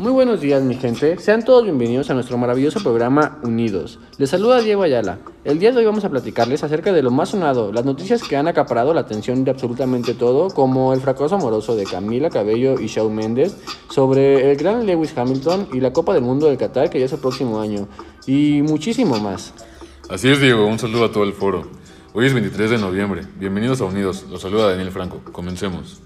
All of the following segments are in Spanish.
Muy buenos días mi gente, sean todos bienvenidos a nuestro maravilloso programa Unidos. Les saluda Diego Ayala. El día de hoy vamos a platicarles acerca de lo más sonado, las noticias que han acaparado la atención de absolutamente todo, como el fracaso amoroso de Camila Cabello y Shawn Mendes, sobre el gran Lewis Hamilton y la Copa del Mundo del Qatar que ya es el próximo año, y muchísimo más. Así es Diego, un saludo a todo el foro. Hoy es 23 de noviembre, bienvenidos a Unidos, los saluda Daniel Franco, comencemos.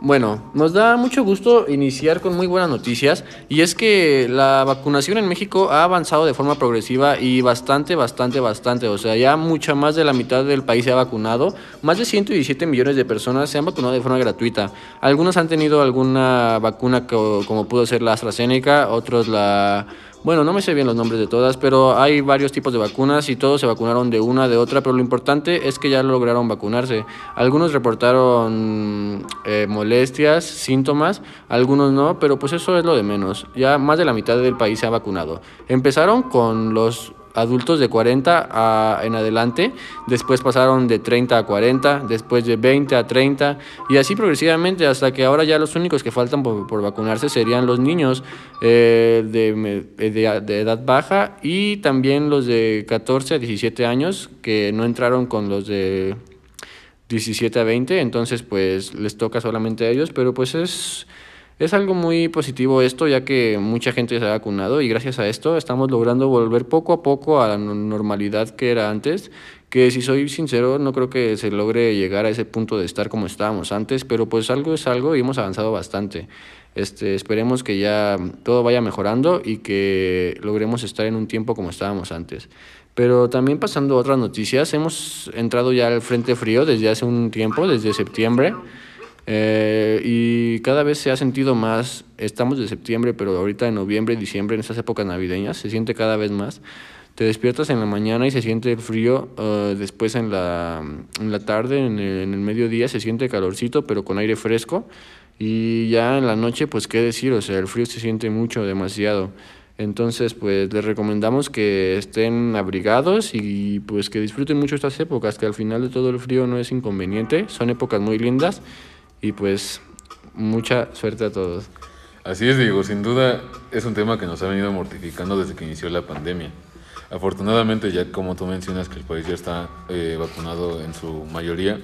Bueno, nos da mucho gusto iniciar con muy buenas noticias y es que la vacunación en México ha avanzado de forma progresiva y bastante, bastante, bastante. O sea, ya mucha más de la mitad del país se ha vacunado. Más de 117 millones de personas se han vacunado de forma gratuita. Algunos han tenido alguna vacuna como pudo ser la AstraZeneca, otros la bueno, no me sé bien los nombres de todas, pero hay varios tipos de vacunas y todos se vacunaron de una, de otra, pero lo importante es que ya lograron vacunarse. Algunos reportaron eh, molestias, síntomas, algunos no, pero pues eso es lo de menos. Ya más de la mitad del país se ha vacunado. Empezaron con los adultos de 40 a, en adelante, después pasaron de 30 a 40, después de 20 a 30 y así progresivamente hasta que ahora ya los únicos que faltan por, vacunarse serían los niños eh, de, de, de, edad baja y también los de 14 a 17 años que no entraron con los de 17 a 20, entonces pues les toca solamente a ellos, pero pues es es algo muy positivo esto, ya que mucha gente se ha vacunado y gracias a esto estamos logrando volver poco a poco a la normalidad que era antes, que si soy sincero no creo que se logre llegar a ese punto de estar como estábamos antes, pero pues algo es algo y hemos avanzado bastante. Este, esperemos que ya todo vaya mejorando y que logremos estar en un tiempo como estábamos antes. Pero también pasando otras noticias, hemos entrado ya al Frente Frío desde hace un tiempo, desde septiembre. Eh, y cada vez se ha sentido más, estamos de septiembre, pero ahorita en noviembre diciembre, en estas épocas navideñas, se siente cada vez más. Te despiertas en la mañana y se siente frío, uh, después en la, en la tarde, en el, en el mediodía, se siente calorcito, pero con aire fresco. Y ya en la noche, pues qué decir, o sea, el frío se siente mucho, demasiado. Entonces, pues les recomendamos que estén abrigados y pues que disfruten mucho estas épocas, que al final de todo el frío no es inconveniente, son épocas muy lindas y pues mucha suerte a todos. Así es, Diego, sin duda es un tema que nos ha venido mortificando desde que inició la pandemia. Afortunadamente, ya como tú mencionas que el país ya está eh, vacunado en su mayoría,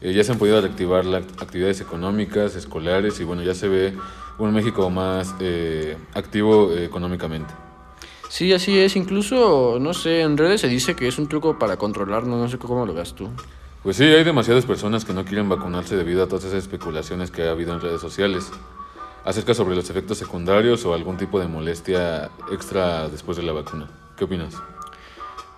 eh, ya se han podido reactivar las actividades económicas, escolares y bueno, ya se ve un México más eh, activo económicamente. Sí, así es. Incluso, no sé, en redes se dice que es un truco para controlarnos, no sé cómo lo veas tú. Pues sí, hay demasiadas personas que no quieren vacunarse debido a todas esas especulaciones que ha habido en redes sociales acerca sobre los efectos secundarios o algún tipo de molestia extra después de la vacuna. ¿Qué opinas?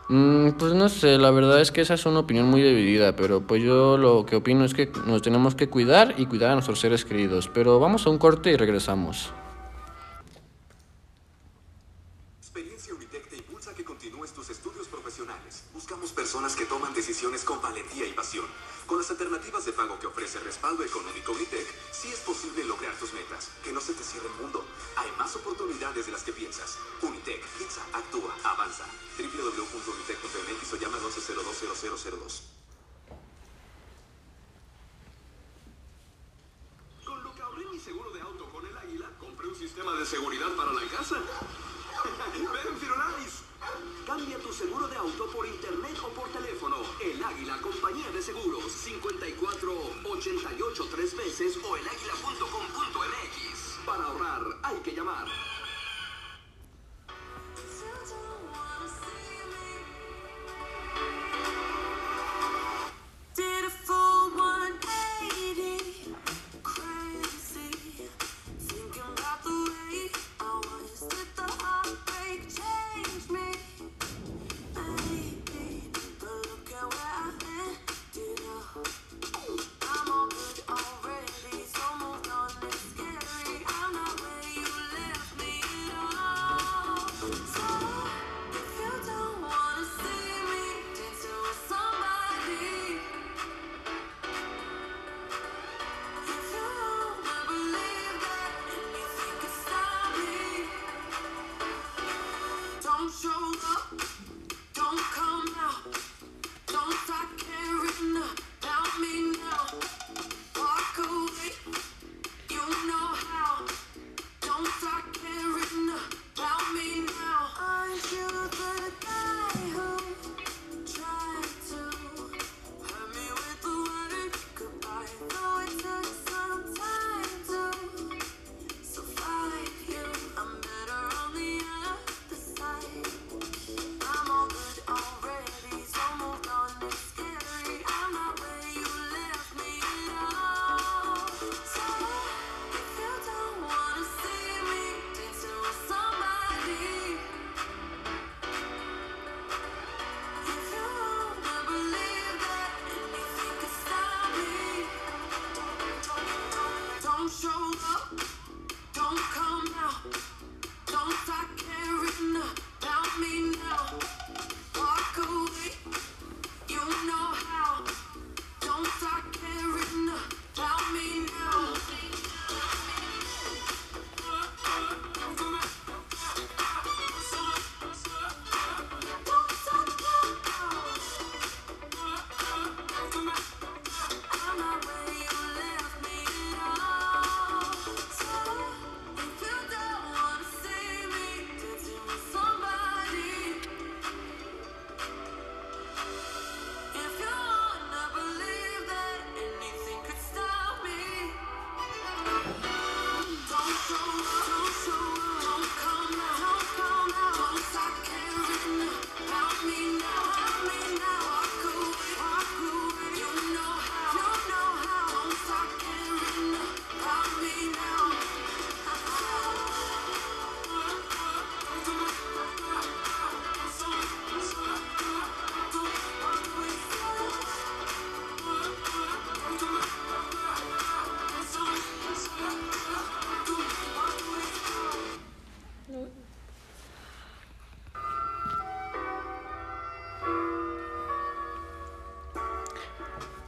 Mm, pues no sé, la verdad es que esa es una opinión muy dividida, pero pues yo lo que opino es que nos tenemos que cuidar y cuidar a nuestros seres queridos. Pero vamos a un corte y regresamos. Valentía y pasión. Con las alternativas de pago que ofrece respaldo económico Unitec, sí es posible lograr tus metas. Que no se te cierre el mundo. Hay más oportunidades de las que piensas. Unitec, piensa, actúa, avanza. www.unitec.mx o llama 12020002. This is Hoyle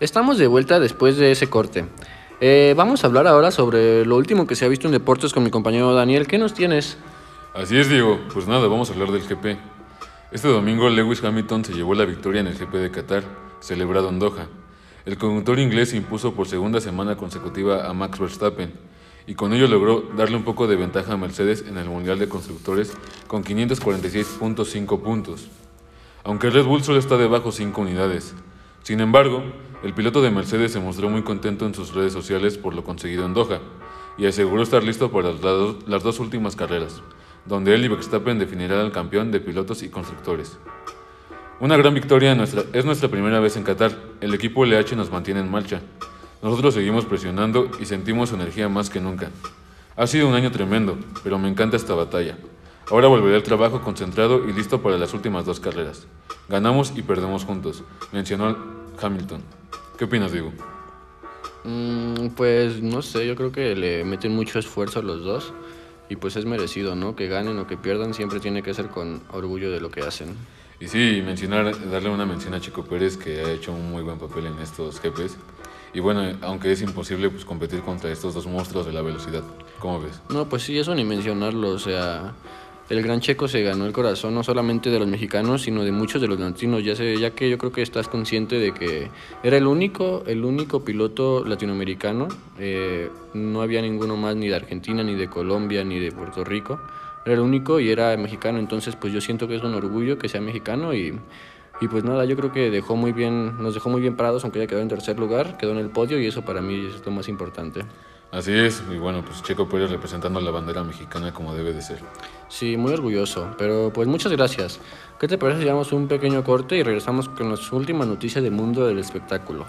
Estamos de vuelta después de ese corte. Eh, vamos a hablar ahora sobre lo último que se ha visto en deportes con mi compañero Daniel. ¿Qué nos tienes? Así es, Diego. Pues nada, vamos a hablar del GP. Este domingo Lewis Hamilton se llevó la victoria en el GP de Qatar, celebrado en Doha. El conductor inglés impuso por segunda semana consecutiva a Max Verstappen y con ello logró darle un poco de ventaja a Mercedes en el Mundial de Constructores con 546.5 puntos. Aunque Red Bull solo está debajo 5 unidades. Sin embargo, el piloto de Mercedes se mostró muy contento en sus redes sociales por lo conseguido en Doha y aseguró estar listo para las dos últimas carreras, donde él y Verstappen definirán al campeón de pilotos y constructores. Una gran victoria nuestra, es nuestra primera vez en Qatar. El equipo LH nos mantiene en marcha. Nosotros seguimos presionando y sentimos energía más que nunca. Ha sido un año tremendo, pero me encanta esta batalla. Ahora volveré al trabajo concentrado y listo para las últimas dos carreras. Ganamos y perdemos juntos, mencionó Hamilton. ¿Qué opinas, Diego? Mm, pues no sé, yo creo que le meten mucho esfuerzo a los dos y pues es merecido, ¿no? Que ganen o que pierdan siempre tiene que ser con orgullo de lo que hacen. Y sí, mencionar, darle una mención a Chico Pérez que ha hecho un muy buen papel en estos GPs. Y bueno, aunque es imposible pues competir contra estos dos monstruos de la velocidad. ¿Cómo ves? No, pues sí, eso ni mencionarlo, o sea, el gran checo se ganó el corazón no solamente de los mexicanos, sino de muchos de los latinos, ya, sé, ya que yo creo que estás consciente de que era el único, el único piloto latinoamericano, eh, no había ninguno más ni de Argentina, ni de Colombia, ni de Puerto Rico, era el único y era mexicano, entonces pues yo siento que es un orgullo que sea mexicano y, y pues nada, yo creo que dejó muy bien, nos dejó muy bien parados, aunque haya quedado en tercer lugar, quedó en el podio y eso para mí es lo más importante. Así es, y bueno, pues Checo Pérez representando la bandera mexicana como debe de ser. Sí, muy orgulloso, pero pues muchas gracias. ¿Qué te parece si damos un pequeño corte y regresamos con las últimas noticias del mundo del espectáculo?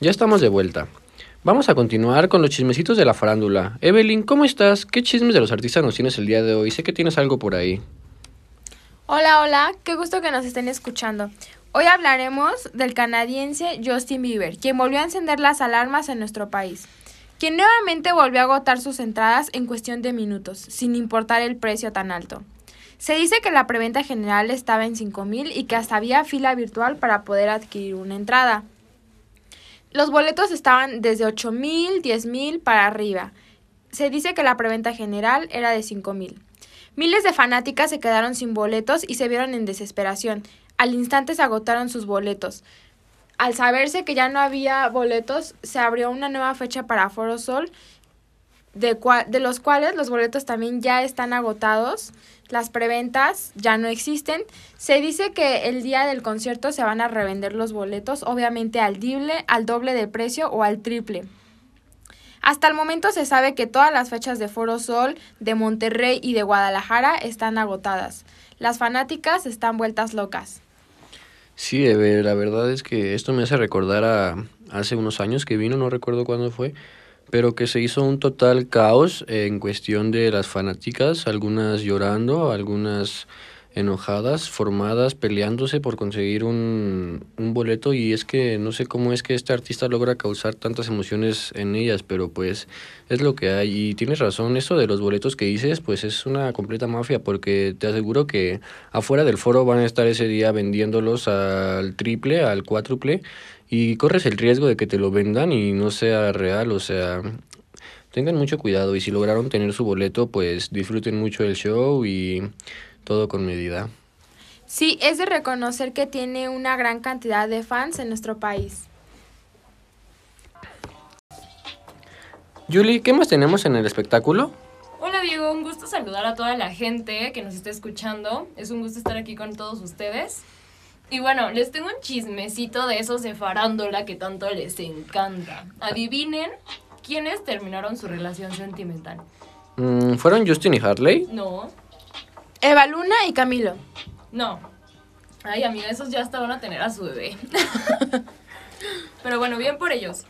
Ya estamos de vuelta. Vamos a continuar con los chismecitos de la farándula. Evelyn, ¿cómo estás? ¿Qué chismes de los artistas nos tienes el día de hoy? Sé que tienes algo por ahí. Hola, hola, qué gusto que nos estén escuchando. Hoy hablaremos del canadiense Justin Bieber, quien volvió a encender las alarmas en nuestro país, quien nuevamente volvió a agotar sus entradas en cuestión de minutos, sin importar el precio tan alto. Se dice que la preventa general estaba en 5.000 y que hasta había fila virtual para poder adquirir una entrada. Los boletos estaban desde 8.000, 10.000 para arriba. Se dice que la preventa general era de 5.000. Miles de fanáticas se quedaron sin boletos y se vieron en desesperación. Al instante se agotaron sus boletos. Al saberse que ya no había boletos, se abrió una nueva fecha para Foro Sol, de, cua- de los cuales los boletos también ya están agotados. Las preventas ya no existen. Se dice que el día del concierto se van a revender los boletos, obviamente al doble, al doble de precio o al triple. Hasta el momento se sabe que todas las fechas de Foro Sol, de Monterrey y de Guadalajara están agotadas. Las fanáticas están vueltas locas. Sí, la verdad es que esto me hace recordar a hace unos años que vino, no recuerdo cuándo fue, pero que se hizo un total caos en cuestión de las fanáticas, algunas llorando, algunas enojadas, formadas, peleándose por conseguir un, un boleto y es que no sé cómo es que este artista logra causar tantas emociones en ellas, pero pues es lo que hay. Y tienes razón, eso de los boletos que dices pues es una completa mafia porque te aseguro que afuera del foro van a estar ese día vendiéndolos al triple, al cuádruple y corres el riesgo de que te lo vendan y no sea real, o sea, tengan mucho cuidado y si lograron tener su boleto pues disfruten mucho el show y todo con medida. Sí, es de reconocer que tiene una gran cantidad de fans en nuestro país. Julie, ¿qué más tenemos en el espectáculo? Hola Diego, un gusto saludar a toda la gente que nos está escuchando. Es un gusto estar aquí con todos ustedes. Y bueno, les tengo un chismecito de esos de farándula que tanto les encanta. Adivinen quiénes terminaron su relación sentimental. Mm, ¿Fueron Justin y Harley? No, Eva Luna y Camilo. no. Ay, amiga, esos ya hasta van a tener a su bebé. Pero bueno, bien por ellos.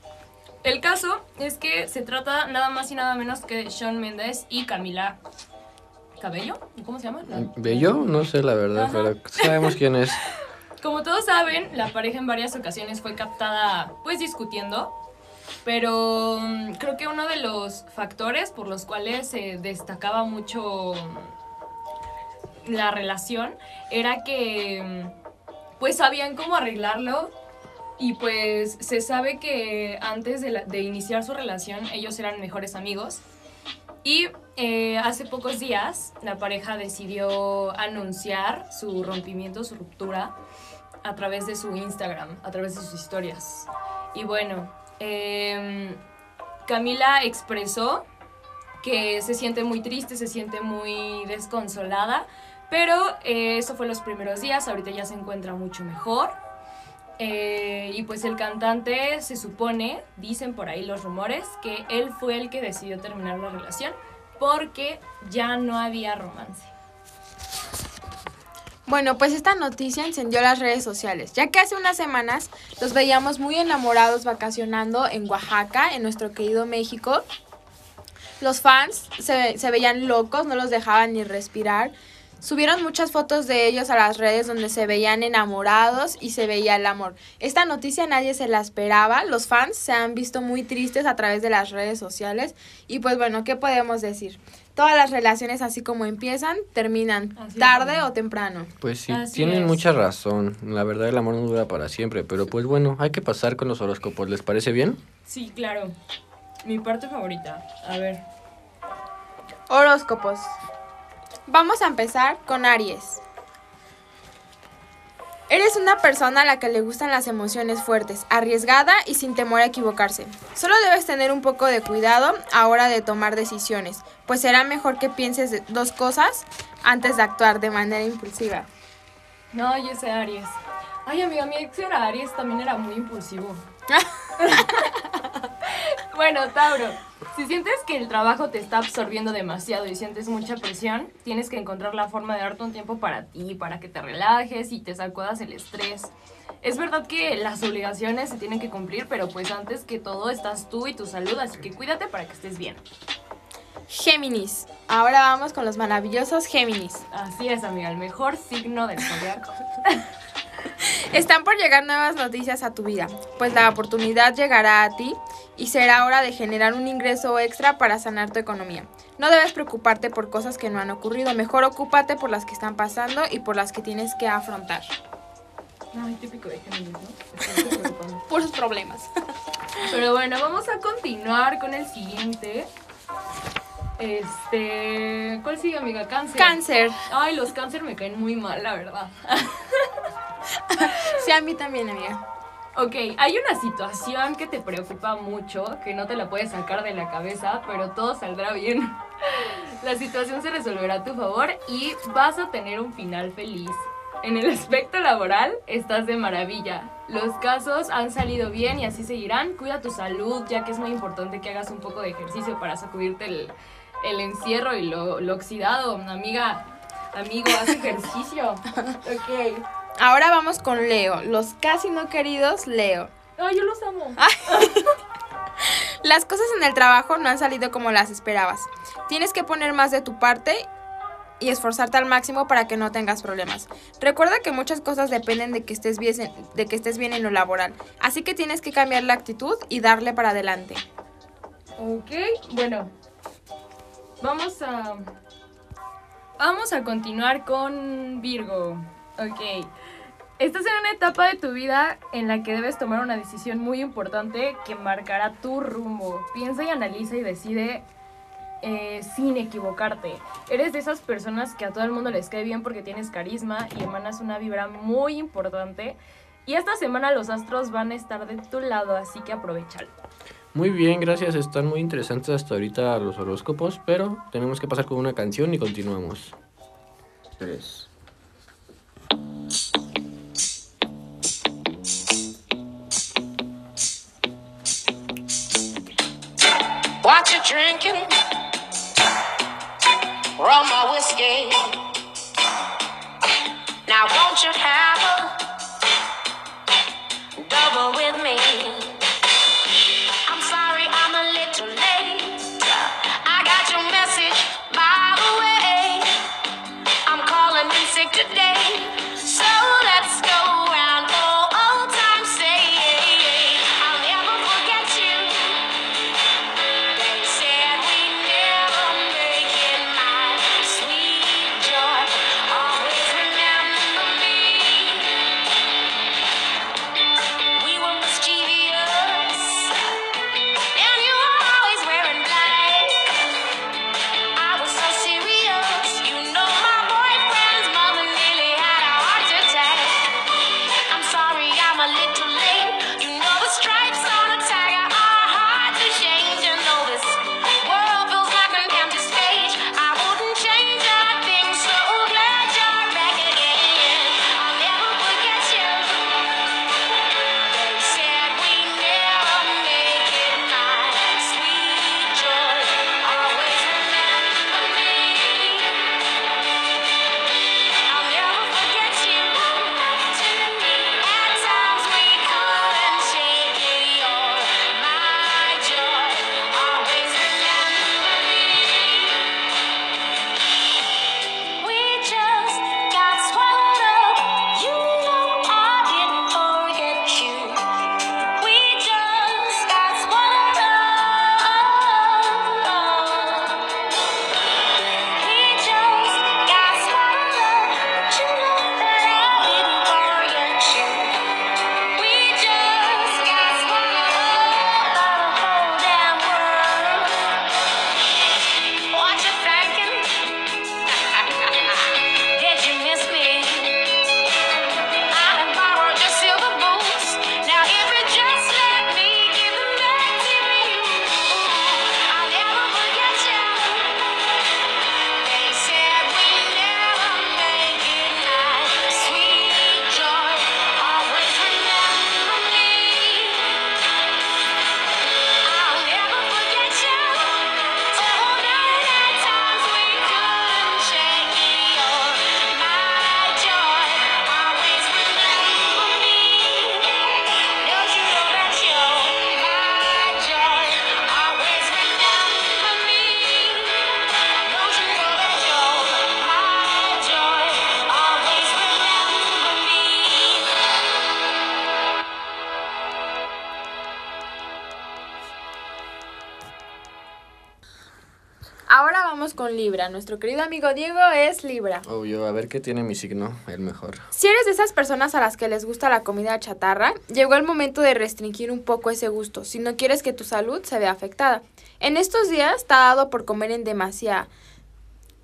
El caso es que se trata nada más y nada menos que de Shawn Mendes y Camila Cabello. ¿Cómo se llama? La- ¿Bello? No sé la verdad, Ajá. pero sabemos quién es. Como todos saben, la pareja en varias ocasiones fue captada pues discutiendo, pero mm, creo que uno de los factores por los cuales se destacaba mucho mm, la relación era que mm, pues sabían cómo arreglarlo y pues se sabe que antes de, iniciar su relación ellos eran mejores amigos. Y eh, hace pocos días la pareja decidió anunciar su rompimiento, su ruptura, a través de su Instagram, a través de sus historias. Y bueno, em, Camila expresó que se siente muy triste, se siente muy desconsolada, pero eh, eso fue los primeros días, ahorita ya se encuentra mucho mejor. Eh, y pues el cantante se supone, dicen por ahí los rumores, que él fue el que decidió terminar la relación porque ya no había romance. Bueno, pues esta noticia encendió las redes sociales, ya que hace unas semanas los veíamos muy enamorados vacacionando en Oaxaca, en nuestro querido México. Los fans se, se veían locos, no los dejaban ni respirar. Subieron muchas fotos de ellos a las redes donde se veían enamorados y se veía el amor. Esta noticia nadie se la esperaba, los fans se han visto muy tristes a través de las redes sociales y pues bueno, ¿qué podemos decir? Todas las relaciones así como empiezan, terminan Así tarde o temprano. Pues sí, Así tienen es. mucha razón. La verdad, el amor no dura para siempre. Pero pues bueno, hay que pasar con los horóscopos. ¿Les parece bien? Sí, claro. Mi parte favorita. A ver. Horóscopos. Vamos a empezar con Aries. Eres una persona a la que le gustan las emociones fuertes, arriesgada y sin temor a equivocarse. Solo debes tener un poco de cuidado a hora de tomar decisiones, pues será mejor que pienses dos cosas antes de actuar de manera impulsiva. No, yo sé Aries. Ay, amiga, mi ex era Aries, también era muy impulsivo. bueno, Tauro, si sientes que el trabajo te está absorbiendo demasiado y sientes mucha presión, tienes que encontrar la forma de darte un tiempo para ti, para que te relajes y te sacudas el estrés. Es verdad que las obligaciones se tienen que cumplir, pero pues antes que todo estás tú y tu salud, así que cuídate para que estés bien. Géminis. Ahora vamos con los maravillosos Géminis. Así es, amiga, el mejor signo del zodiaco. Están por llegar nuevas noticias a tu vida, pues la oportunidad llegará a ti y será hora de generar un ingreso extra para sanar tu economía. No debes preocuparte por cosas que no han ocurrido, mejor ocúpate por las que están pasando y por las que tienes que afrontar. Ay, típico de Géminis, ¿no? Preocupando. Puros problemas. Pero bueno, vamos a continuar con el siguiente. Este. ¿Cuál sigue, amiga? Cáncer. Cáncer. Ay, los cáncer me caen muy mal, la verdad. Sí, a mí también, amiga. Ok, hay una situación que te preocupa mucho, que no te la puedes sacar de la cabeza, pero todo saldrá bien. La situación se resolverá a tu favor y vas a tener un final feliz. En el aspecto laboral estás de maravilla. Los casos han salido bien y así seguirán. Cuida tu salud, ya que es muy importante que hagas un poco de ejercicio para sacudirte el, el encierro y lo, lo oxidado. Amiga, amigo, haz ejercicio. Ok. Ahora vamos con Leo, los casi no queridos Leo. Ay, yo los amo. Las cosas en el trabajo no han salido como las esperabas. Tienes que poner más de tu parte y esforzarte al máximo para que no tengas problemas. Recuerda que muchas cosas dependen de que estés bien, en- de que estés bien en lo laboral, así que tienes que cambiar la actitud y darle para adelante. Ok, bueno. Vamos a. Vamos a continuar con Virgo. Ok. Estás en una etapa de tu vida en la que debes tomar una decisión muy importante que marcará tu rumbo. Piensa y analiza y decide eh, sin equivocarte. Eres de esas personas que a todo el mundo les cae bien porque tienes carisma y emanas una vibra muy importante. Y esta semana los astros van a estar de tu lado, así que aprovechalo. Muy bien, gracias. Están muy interesantes hasta ahorita los horóscopos, pero tenemos que pasar con una canción y continuamos. Tres. What you drinking? Rum or whiskey? Libra. Nuestro querido amigo Diego es Libra. Obvio, a ver qué tiene mi signo, el mejor. Si eres de esas personas a las que les gusta la comida chatarra, llegó el momento de restringir un poco ese gusto si no quieres que tu salud se vea afectada. En estos días te ha dado por comer en demasía,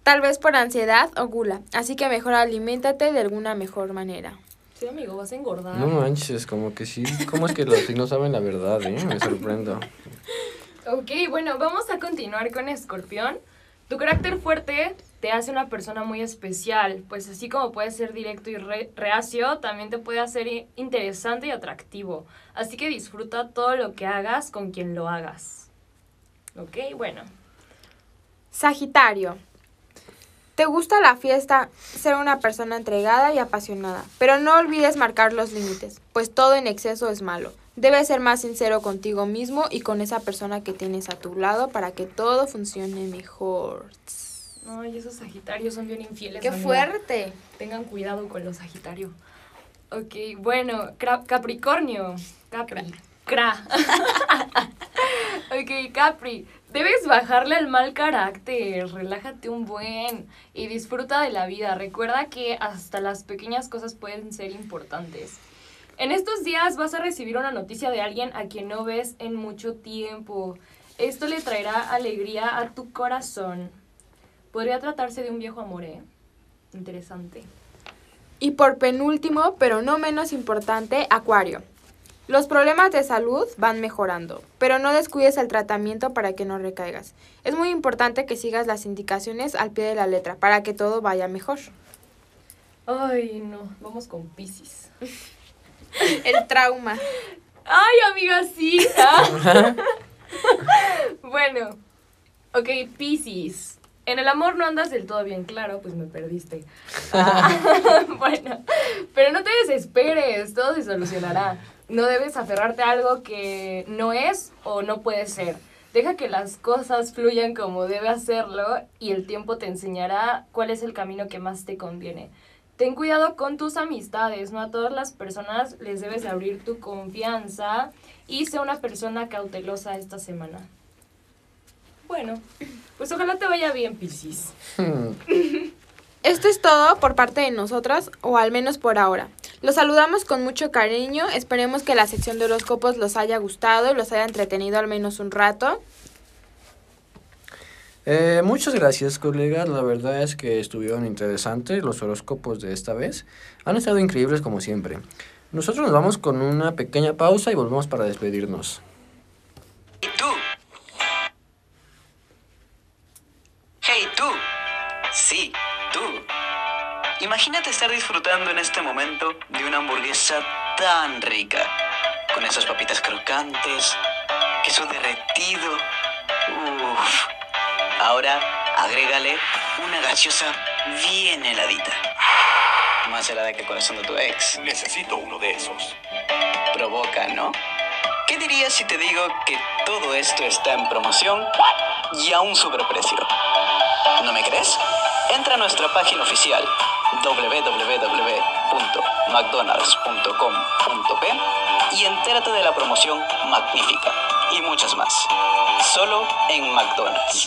tal vez por ansiedad o gula, así que mejor aliméntate de alguna mejor manera. Sí, amigo, vas a engordar. No manches, como que sí. ¿Cómo es que los signos saben la verdad, eh? Me sorprendo. Ok, bueno, vamos a continuar con Escorpión. Tu carácter fuerte te hace una persona muy especial, pues así como puedes ser directo y re- reacio, también te puede hacer interesante y atractivo. Así que disfruta todo lo que hagas con quien lo hagas. Ok, bueno. Sagitario. Te gusta la fiesta, ser una persona entregada y apasionada, pero no olvides marcar los límites, pues todo en exceso es malo. Debes ser más sincero contigo mismo y con esa persona que tienes a tu lado para que todo funcione mejor. Ay, esos Sagitarios son bien infieles. ¡Qué amiga. fuerte! Tengan cuidado con los Sagitario. Ok, bueno, Capricornio. Capri. Cra. ok, Capri. Debes bajarle al mal carácter. Relájate un buen y disfruta de la vida. Recuerda que hasta las pequeñas cosas pueden ser importantes. En estos días vas a recibir una noticia de alguien a quien no ves en mucho tiempo. Esto le traerá alegría a tu corazón. Podría tratarse de un viejo amor, ¿eh? Interesante. Y por penúltimo, pero no menos importante, Acuario. Los problemas de salud van mejorando, pero no descuides el tratamiento para que no recaigas. Es muy importante que sigas las indicaciones al pie de la letra para que todo vaya mejor. Ay, no. Vamos con Pisces. El trauma. Ay, amiga, sí. Ah. bueno. Ok, Pisces. En el amor no andas del todo bien claro, pues me perdiste. Ah, bueno, pero no te desesperes, todo se solucionará. No debes aferrarte a algo que no es o no puede ser. Deja que las cosas fluyan como debe hacerlo y el tiempo te enseñará cuál es el camino que más te conviene. Ten cuidado con tus amistades, no a todas las personas les debes abrir tu confianza y sé una persona cautelosa esta semana. Bueno, pues ojalá te vaya bien, Piscis. Esto es todo por parte de nosotras, o al menos por ahora. Los saludamos con mucho cariño, esperemos que la sección de horóscopos los haya gustado y los haya entretenido al menos un rato. Eh, muchas gracias, colegas. La verdad es que estuvieron interesantes los horóscopos de esta vez. Han estado increíbles como siempre. Nosotros nos vamos con una pequeña pausa y volvemos para despedirnos. ¿Y tú? Hey, tú. Sí, tú. Imagínate estar disfrutando en este momento de una hamburguesa tan rica, con esas papitas crocantes, queso derretido. Uf. Ahora agrégale una gaseosa bien heladita. Más helada que el corazón de tu ex. Necesito uno de esos. Provoca, ¿no? ¿Qué dirías si te digo que todo esto está en promoción y a un superprecio? ¿No me crees? Entra a nuestra página oficial www.mcdonalds.com.p y entérate de la promoción magnífica y muchas más. Solo en McDonald's.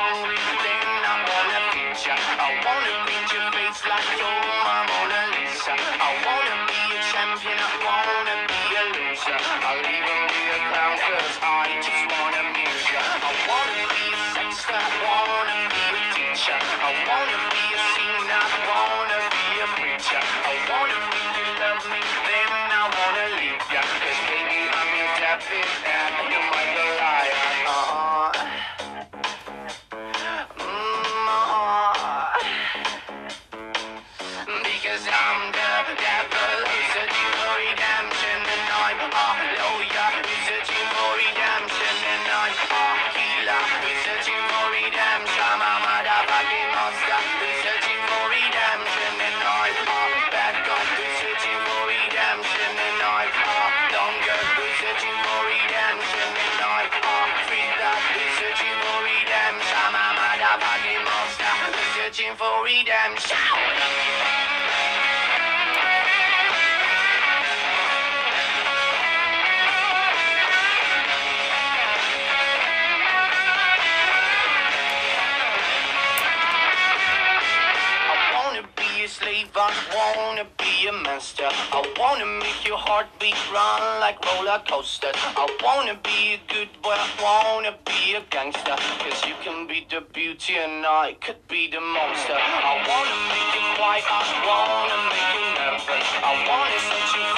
I wanna paint your face like you're my Mona Lisa. I wanna Shout! I wanna make your heartbeat run like roller coasters. I wanna be a good boy, I wanna be a gangster. Cause you can be the beauty and I could be the monster. I wanna make you quiet, I wanna make you nervous. I wanna set you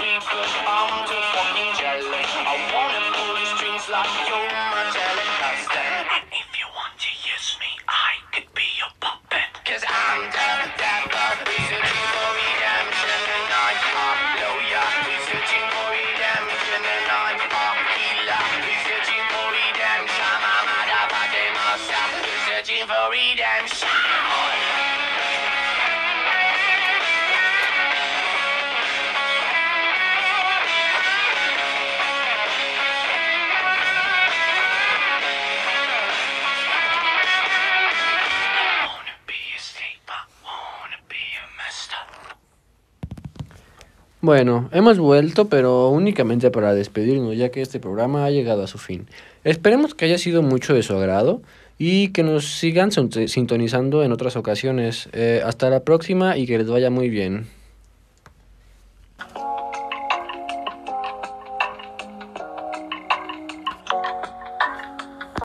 Bueno, hemos vuelto, pero únicamente para despedirnos, ya que este programa ha llegado a su fin. Esperemos que haya sido mucho de su agrado y que nos sigan sintonizando en otras ocasiones. Eh, hasta la próxima y que les vaya muy bien.